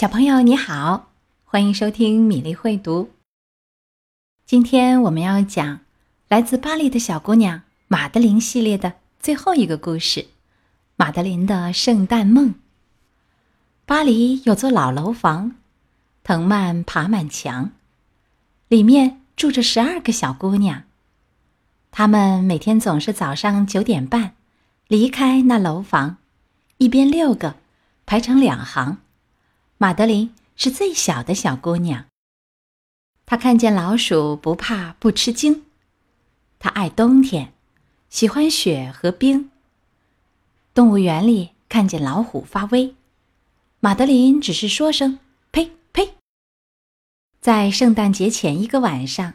小朋友你好，欢迎收听米粒会读。今天我们要讲来自巴黎的小姑娘马德琳系列的最后一个故事——马德琳的圣诞梦。巴黎有座老楼房，藤蔓爬满墙，里面住着十二个小姑娘。她们每天总是早上九点半离开那楼房，一边六个排成两行。马德琳是最小的小姑娘。她看见老鼠不怕不吃惊。她爱冬天，喜欢雪和冰。动物园里看见老虎发威，马德琳只是说声“呸呸”。在圣诞节前一个晚上，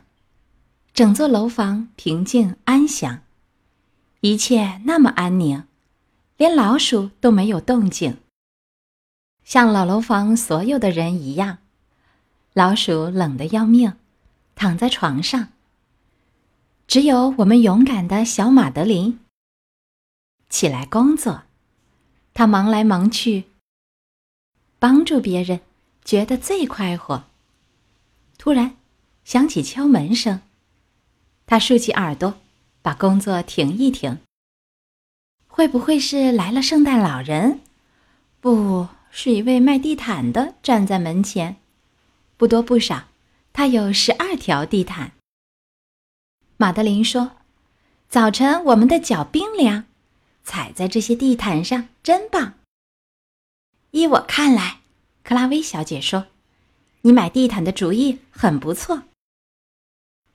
整座楼房平静安详，一切那么安宁，连老鼠都没有动静。像老楼房所有的人一样，老鼠冷得要命，躺在床上。只有我们勇敢的小马德琳起来工作，他忙来忙去，帮助别人，觉得最快活。突然响起敲门声，他竖起耳朵，把工作停一停。会不会是来了圣诞老人？不。是一位卖地毯的站在门前，不多不少，他有十二条地毯。马德琳说：“早晨我们的脚冰凉，踩在这些地毯上真棒。”依我看来，克拉薇小姐说：“你买地毯的主意很不错。”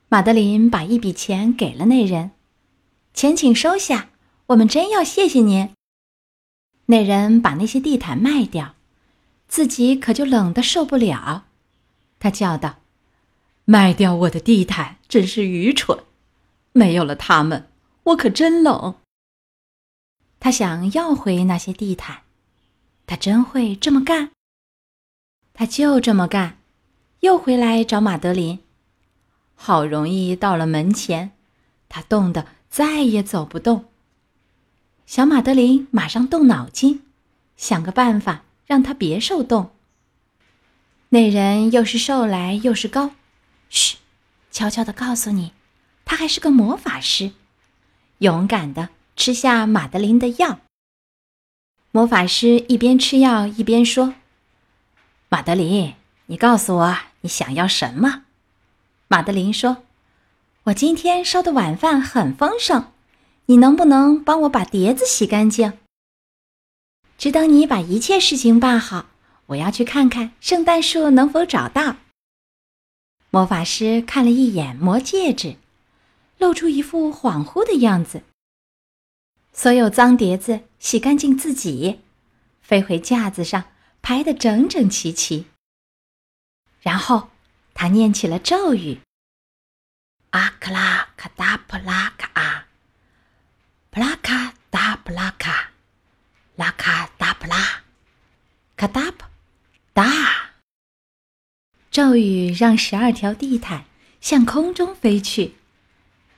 马德琳把一笔钱给了那人，钱请收下，我们真要谢谢您。那人把那些地毯卖掉，自己可就冷得受不了。他叫道：“卖掉我的地毯真是愚蠢！没有了它们，我可真冷。”他想要回那些地毯，他真会这么干。他就这么干，又回来找马德琳。好容易到了门前，他冻得再也走不动。小马德琳马上动脑筋，想个办法让他别受冻。那人又是瘦来又是高，嘘，悄悄的告诉你，他还是个魔法师。勇敢的吃下马德琳的药。魔法师一边吃药一边说：“马德琳，你告诉我你想要什么？”马德琳说：“我今天烧的晚饭很丰盛。”你能不能帮我把碟子洗干净？只等你把一切事情办好，我要去看看圣诞树能否找到。魔法师看了一眼魔戒指，露出一副恍惚的样子。所有脏碟子洗干净自己，飞回架子上，排得整整齐齐。然后他念起了咒语：“阿克拉卡达普拉卡啊。”布拉卡达布拉卡，拉卡达布拉，卡达布达。咒语让十二条地毯向空中飞去，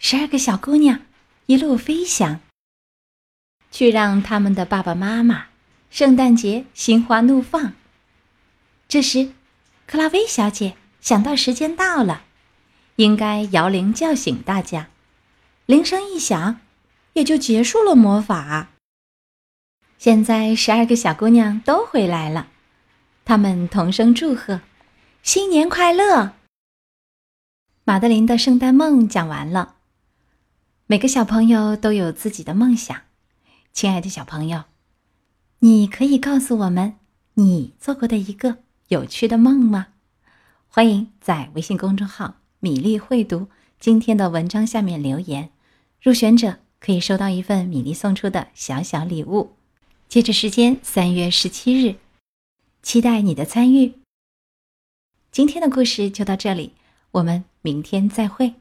十二个小姑娘一路飞翔，去让他们的爸爸妈妈圣诞节心花怒放。这时，克拉薇小姐想到时间到了，应该摇铃叫醒大家。铃声一响。也就结束了魔法。现在十二个小姑娘都回来了，她们同声祝贺：“新年快乐！”马德琳的圣诞梦讲完了。每个小朋友都有自己的梦想，亲爱的小朋友，你可以告诉我们你做过的一个有趣的梦吗？欢迎在微信公众号“米粒会读”今天的文章下面留言，入选者。可以收到一份米粒送出的小小礼物。截止时间三月十七日，期待你的参与。今天的故事就到这里，我们明天再会。